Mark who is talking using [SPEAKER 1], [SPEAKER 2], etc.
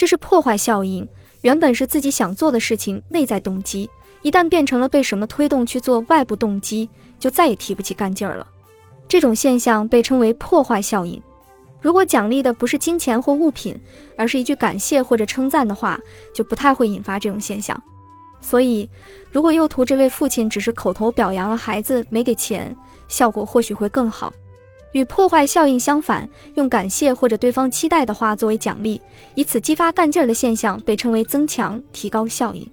[SPEAKER 1] 这是破坏效应。原本是自己想做的事情，内在动机，一旦变成了被什么推动去做外部动机，就再也提不起干劲儿了。这种现象被称为破坏效应。如果奖励的不是金钱或物品，而是一句感谢或者称赞的话，就不太会引发这种现象。所以，如果右图这位父亲只是口头表扬了孩子，没给钱，效果或许会更好。与破坏效应相反，用感谢或者对方期待的话作为奖励，以此激发干劲儿的现象，被称为增强、提高效应。